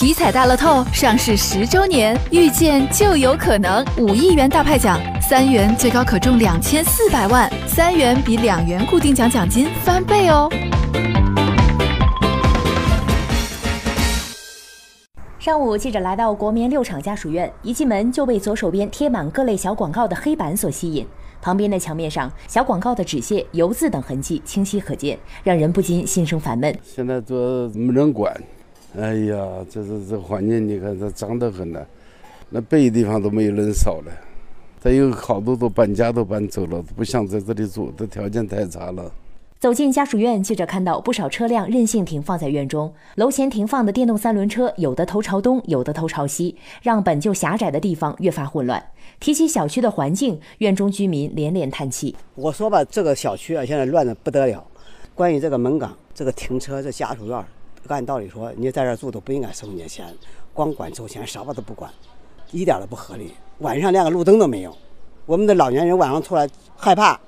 体彩大乐透上市十周年，遇见就有可能五亿元大派奖，三元最高可中两千四百万，三元比两元固定奖奖金翻倍哦。上午，记者来到国棉六厂家属院，一进门就被左手边贴满各类小广告的黑板所吸引。旁边的墙面上，小广告的纸屑、油渍等痕迹清晰可见，让人不禁心生烦闷。现在都没人管。哎呀，这这这环境，你看这脏得很呢，那背地方都没有人扫了。再有好多都搬家都搬走了，不想在这里住，这条件太差了。走进家属院，记者看到不少车辆任性停放在院中，楼前停放的电动三轮车，有的头朝东，有的头朝西，让本就狭窄的地方越发混乱。提起小区的环境，院中居民连连叹气。我说吧，这个小区啊，现在乱的不得了。关于这个门岗、这个停车、这家属院。按道理说，你在这住都不应该收你的钱，光管收钱，什么都不管，一点都不合理。晚上连个路灯都没有，我们的老年人晚上出来害怕。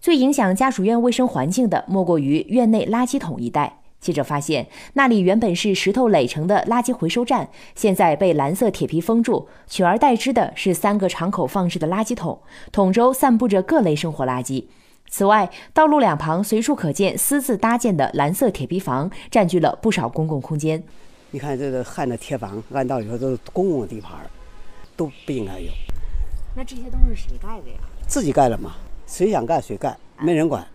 最影响家属院卫生环境的，莫过于院内垃圾桶一带。记者发现，那里原本是石头垒成的垃圾回收站，现在被蓝色铁皮封住，取而代之的是三个敞口放置的垃圾桶，桶周散布着各类生活垃圾。此外，道路两旁随处可见私自搭建的蓝色铁皮房，占据了不少公共空间。你看，这个焊的铁房，按道理说都是公共地盘，都不应该有。那这些都是谁盖的呀？自己盖的嘛，谁想盖谁盖，没人管。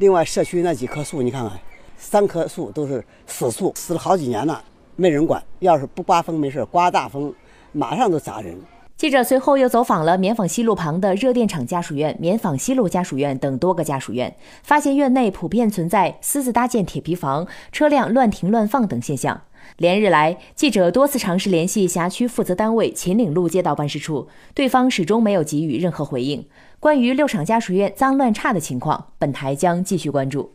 另外，社区那几棵树，你看看，三棵树都是死树，死了好几年了，没人管。要是不刮风没事，刮大风，马上就砸人。记者随后又走访了棉纺西路旁的热电厂家属院、棉纺西路家属院等多个家属院，发现院内普遍存在私自搭建铁皮房、车辆乱停乱放等现象。连日来，记者多次尝试联系辖区负责单位秦岭路街道办事处，对方始终没有给予任何回应。关于六厂家属院脏乱差的情况，本台将继续关注。